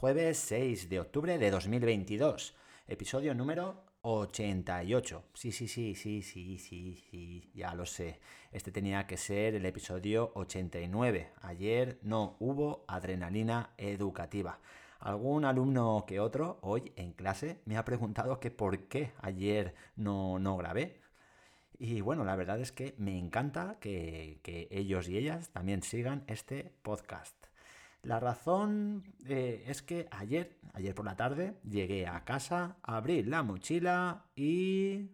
jueves 6 de octubre de 2022, episodio número 88. Sí, sí, sí, sí, sí, sí, sí, ya lo sé. Este tenía que ser el episodio 89. Ayer no hubo adrenalina educativa. Algún alumno que otro hoy en clase me ha preguntado que por qué ayer no, no grabé. Y bueno, la verdad es que me encanta que, que ellos y ellas también sigan este podcast. La razón eh, es que ayer, ayer por la tarde, llegué a casa, abrí la mochila y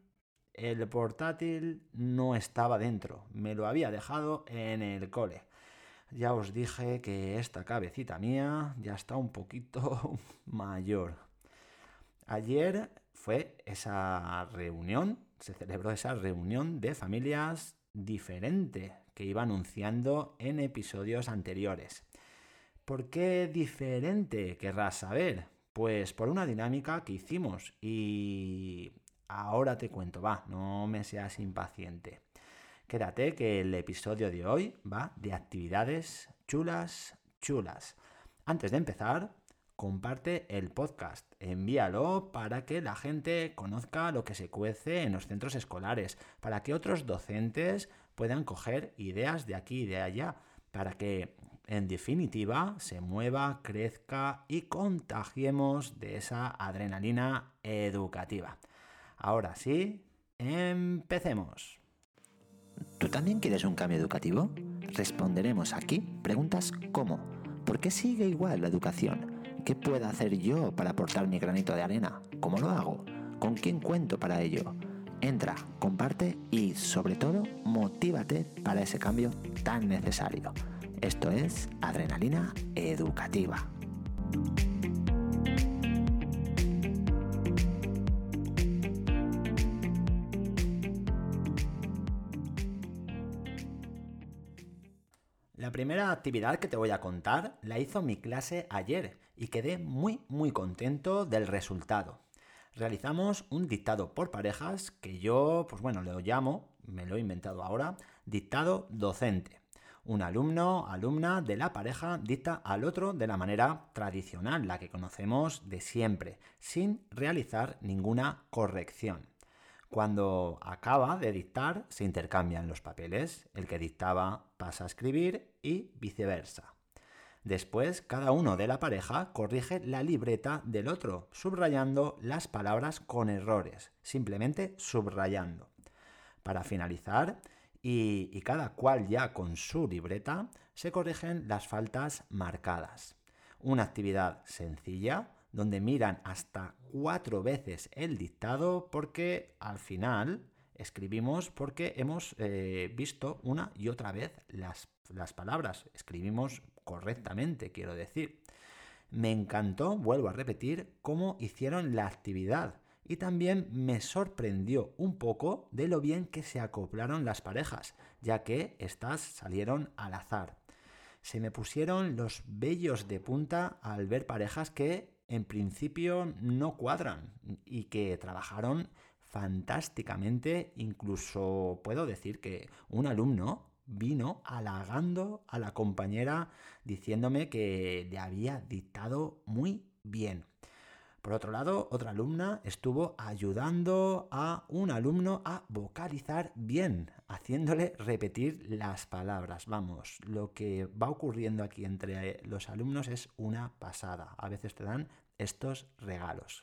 el portátil no estaba dentro. Me lo había dejado en el cole. Ya os dije que esta cabecita mía ya está un poquito mayor. Ayer fue esa reunión, se celebró esa reunión de familias diferente que iba anunciando en episodios anteriores. ¿Por qué diferente? Querrás saber. Pues por una dinámica que hicimos y ahora te cuento, va, no me seas impaciente. Quédate que el episodio de hoy va de actividades chulas, chulas. Antes de empezar, comparte el podcast, envíalo para que la gente conozca lo que se cuece en los centros escolares, para que otros docentes puedan coger ideas de aquí y de allá para que en definitiva se mueva, crezca y contagiemos de esa adrenalina educativa. Ahora sí, empecemos. ¿Tú también quieres un cambio educativo? Responderemos aquí preguntas como ¿por qué sigue igual la educación? ¿Qué puedo hacer yo para aportar mi granito de arena? ¿Cómo lo hago? ¿Con quién cuento para ello? Entra, comparte y sobre todo motívate para ese cambio tan necesario. Esto es Adrenalina Educativa. La primera actividad que te voy a contar la hizo mi clase ayer y quedé muy muy contento del resultado. Realizamos un dictado por parejas que yo, pues bueno, lo llamo, me lo he inventado ahora, dictado docente. Un alumno, alumna de la pareja dicta al otro de la manera tradicional, la que conocemos de siempre, sin realizar ninguna corrección. Cuando acaba de dictar, se intercambian los papeles. El que dictaba pasa a escribir y viceversa. Después, cada uno de la pareja corrige la libreta del otro, subrayando las palabras con errores, simplemente subrayando. Para finalizar, y, cada cual ya con su libreta se corrigen las faltas marcadas. Una actividad sencilla donde miran hasta cuatro veces el dictado porque al final escribimos porque hemos eh, visto una y otra vez las, las palabras. Escribimos correctamente, quiero decir. Me encantó, vuelvo a repetir, cómo hicieron la actividad y también me sorprendió un poco de lo bien que se acoplaron las parejas, ya que éstas salieron al azar. Se me pusieron los vellos de punta al ver parejas que en principio no cuadran y que trabajaron fantásticamente, incluso puedo decir que un alumno vino halagando a la compañera diciéndome que le había dictado muy bien. Por otro lado, otra alumna estuvo ayudando a un alumno a vocalizar bien, haciéndole repetir las palabras. Vamos, lo que va ocurriendo aquí entre los alumnos es una pasada. A veces te dan estos regalos.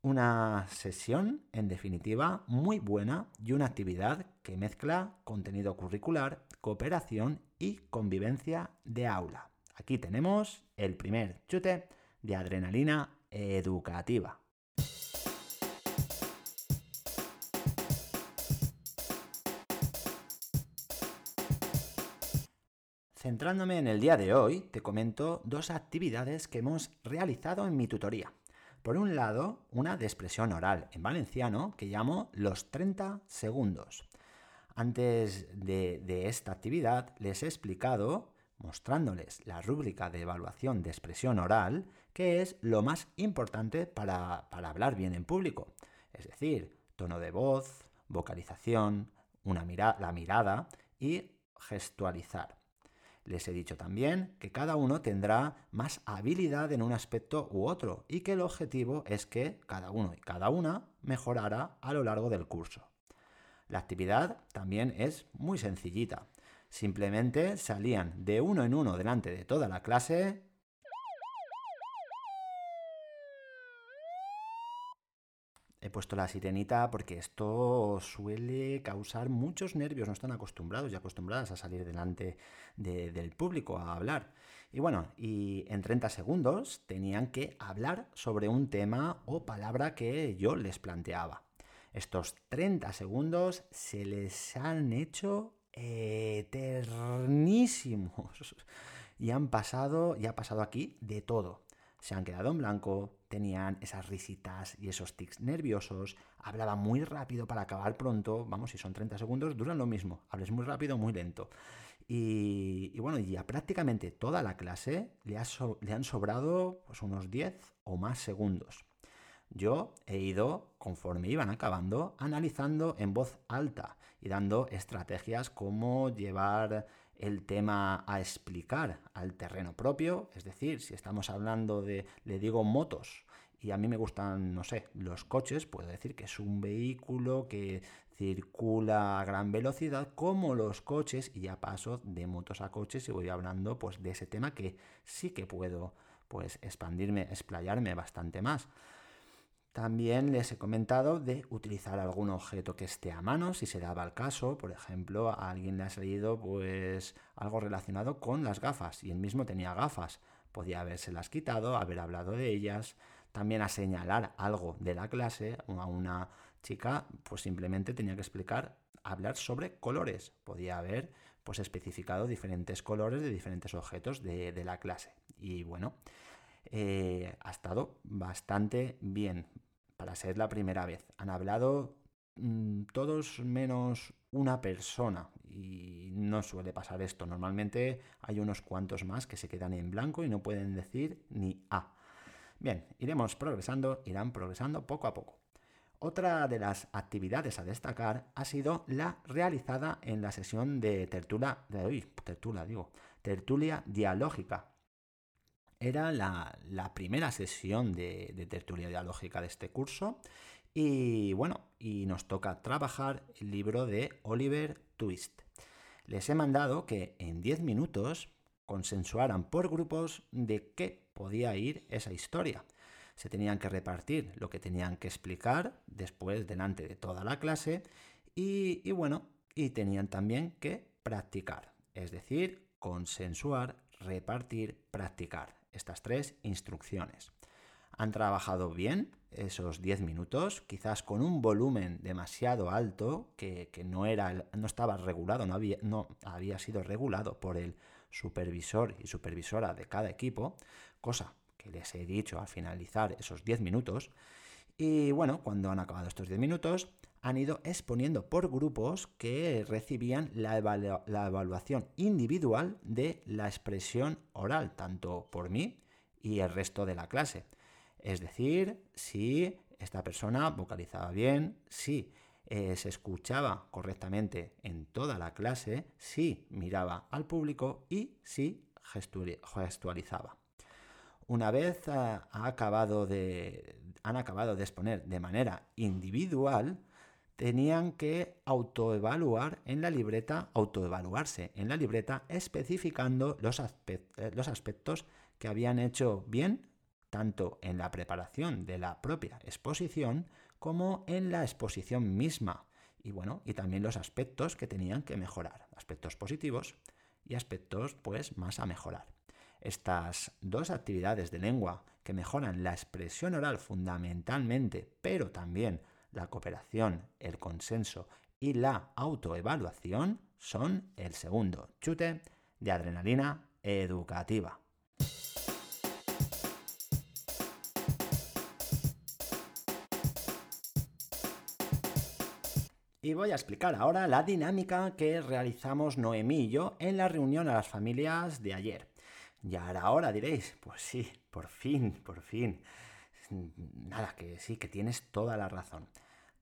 Una sesión, en definitiva, muy buena y una actividad que mezcla contenido curricular, cooperación y convivencia de aula. Aquí tenemos el primer chute de adrenalina educativa. Centrándome en el día de hoy, te comento dos actividades que hemos realizado en mi tutoría. Por un lado, una de expresión oral en valenciano que llamo los 30 segundos. Antes de, de esta actividad les he explicado mostrándoles la rúbrica de evaluación de expresión oral, que es lo más importante para, hablar bien en público. Es decir, tono de voz, vocalización, una la mirada y gestualizar. Les he dicho también que cada uno tendrá más habilidad en un aspecto u otro y que el objetivo es que cada uno y cada una mejorara a lo largo del curso. La actividad también es muy sencillita. Simplemente salían de uno en uno delante de toda la clase He puesto la sirenita porque esto suele causar muchos nervios, no están acostumbrados y acostumbradas a salir delante del público a hablar. Y bueno, y en 30 segundos tenían que hablar sobre un tema o palabra que yo les planteaba. Estos 30 segundos se les han hecho eternísimos y han pasado, y ha pasado aquí de todo se han quedado en blanco, tenían esas risitas y esos tics nerviosos, hablaban muy rápido para acabar pronto, vamos, si son 30 segundos, duran lo mismo, hables muy rápido, muy lento. Y, bueno, ya prácticamente toda la clase le, le han sobrado pues, unos 10 o más segundos. Yo he ido, conforme iban acabando, analizando en voz alta y dando estrategias como llevar el tema a explicar al terreno propio, es decir, si estamos hablando de, le digo motos, y a mí me gustan, no sé, los coches, puedo decir que es un vehículo que circula a gran velocidad como los coches y ya paso de motos a coches y voy hablando pues de ese tema que sí que puedo pues expandirme, explayarme bastante más. También les he comentado de utilizar algún objeto que esté a mano, si se daba el caso. Por ejemplo, a alguien le ha salido pues algo relacionado con las gafas y él mismo tenía gafas. Podía las quitado, haber hablado de ellas. También a señalar algo de la clase a una chica, pues simplemente tenía que explicar, hablar sobre colores. Podía haber pues especificado diferentes colores de diferentes objetos de, de la clase. Y bueno, eh, ha estado bastante bien para ser la primera vez. Han hablado mm, todos menos una persona y no suele pasar esto. Normalmente hay unos cuantos más que se quedan en blanco y no pueden decir ni A. Bien, iremos progresando, irán progresando poco a poco. Otra de las actividades a destacar ha sido la realizada en la sesión de tertulia, de, tertulia, digo, tertulia dialógica, era la, primera sesión de, tertulia dialógica de este curso. Y bueno, y nos toca trabajar el libro de Oliver Twist. Les he mandado que en 10 minutos consensuaran por grupos de qué podía ir esa historia. Se tenían que repartir lo que tenían que explicar después delante de toda la clase y, y bueno, y tenían también que practicar, es decir, consensuar, repartir, practicar estas tres instrucciones. Han trabajado bien esos 10 minutos, quizás con un volumen demasiado alto que, no, era, no estaba regulado, no había, no había sido regulado por el supervisor y supervisora de cada equipo, cosa que les he dicho al finalizar esos 10 minutos. Y bueno, cuando han acabado estos 10 minutos, han ido exponiendo por grupos que recibían la, evaluación individual de la expresión oral, tanto por mí y el resto de la clase. Es decir, si esta persona vocalizaba bien, si eh, se escuchaba correctamente en toda la clase, si miraba al público y si gestualizaba. Una vez eh, han acabado de exponer de manera individual, tenían que autoevaluar en la libreta, autoevaluarse en la libreta, especificando los, eh, los aspectos que habían hecho bien, tanto en la preparación de la propia exposición como en la exposición misma. Y bueno, y también los aspectos que tenían que mejorar, aspectos positivos y aspectos pues más a mejorar. Estas dos actividades de lengua que mejoran la expresión oral fundamentalmente, pero también la cooperación, el consenso y la autoevaluación son el segundo chute de adrenalina educativa. Y voy a explicar ahora la dinámica que realizamos Noemí y yo en la reunión a las familias de ayer. Ya era hora, diréis. Pues sí, por fin, por fin. Nada, que sí, que tienes toda la razón.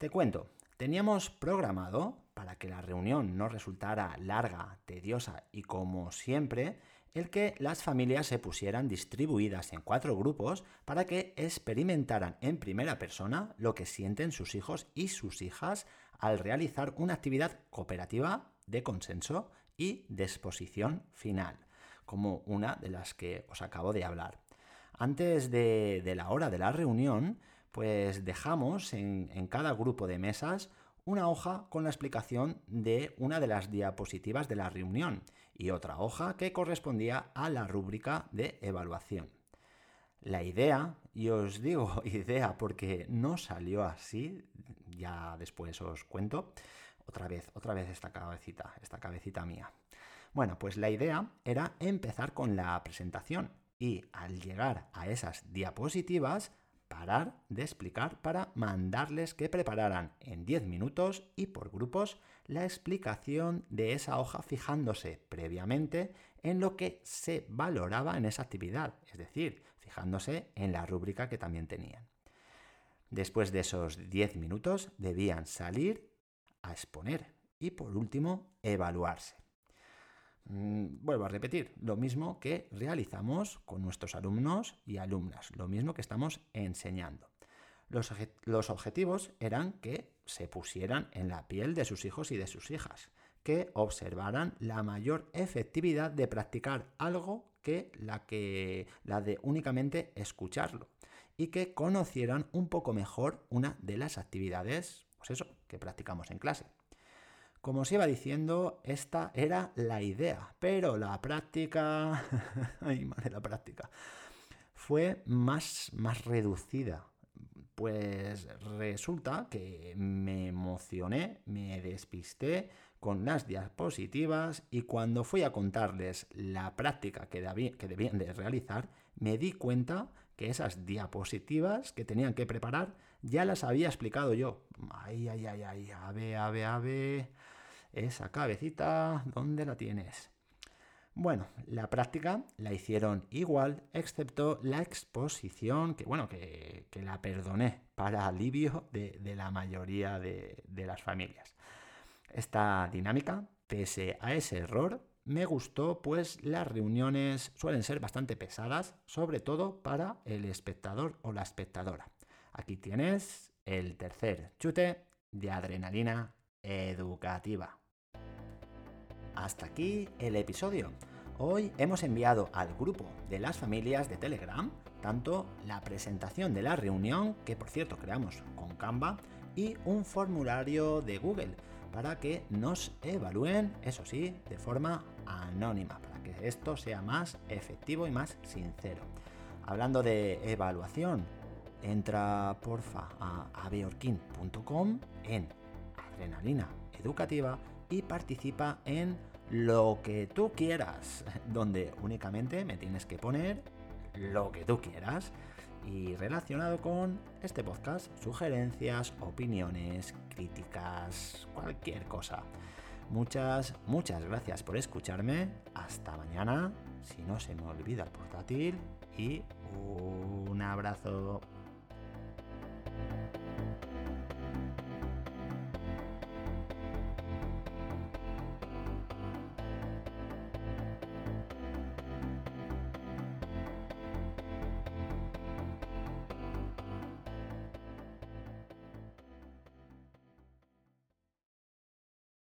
Te cuento, Teníamos programado, para que la reunión no resultara larga, tediosa y como siempre, el que las familias se pusieran distribuidas en cuatro grupos para que experimentaran en primera persona lo que sienten sus hijos y sus hijas al realizar una actividad cooperativa de consenso y de exposición final, como una de las que os acabo de hablar. Antes de, la hora de la reunión, pues dejamos en, cada grupo de mesas una hoja con la explicación de una de las diapositivas de la reunión y otra hoja que correspondía a la rúbrica de evaluación. La idea, y os digo idea porque no salió así, ya después os cuento, otra vez, otra vez esta cabecita, esta cabecita mía. Bueno, pues la idea era empezar con la presentación y al llegar a esas diapositivas, parar de explicar para mandarles que prepararan en 10 minutos y por grupos la explicación de esa hoja fijándose previamente en lo que se valoraba en esa actividad, es decir, fijándose en la rúbrica que también tenían. Después de esos 10 minutos debían salir a exponer y por último evaluarse. Mm, vuelvo a repetir, lo mismo que realizamos con nuestros alumnos y alumnas, lo mismo que estamos enseñando. Los, objetivos eran que se pusieran en la piel de sus hijos y de sus hijas, que observaran la mayor efectividad de practicar algo que la, que la de únicamente escucharlo y que conocieran un poco mejor una de las actividades, pues eso, que practicamos en clase. Como os iba diciendo, esta era la idea, pero la práctica, ay madre, la práctica, fue más, más reducida. Pues resulta que me emocioné, me despisté con las diapositivas y cuando fui a contarles la práctica que, que debían de realizar, me di cuenta que esas diapositivas que tenían que preparar ya las había explicado yo. Ay, ay, ay, ay, ave, ave, ave. Esa cabecita, ¿dónde la tienes? Bueno, la práctica la hicieron igual, excepto la exposición, que bueno, que, la perdoné para alivio de, la mayoría de, de las familias. Esta dinámica, pese a ese error, me gustó, pues las reuniones suelen ser bastante pesadas, sobre todo para el espectador o la espectadora. Aquí tienes el tercer chute de adrenalina educativa. Hasta aquí el episodio. Hoy hemos enviado al grupo de las familias de Telegram tanto la presentación de la reunión, que por cierto creamos con Canva, y un formulario de Google para que nos evalúen, eso sí, de forma anónima, para que esto sea más efectivo y más sincero. Hablando de evaluación, entra porfa a abeorkin.com en adrenalina educativa y participa en lo que tú quieras, donde únicamente me tienes que poner lo que tú quieras y relacionado con este podcast, sugerencias, opiniones, críticas, cualquier cosa. Muchas, muchas gracias por escucharme. Hasta mañana, si no se me olvida el portátil y un abrazo.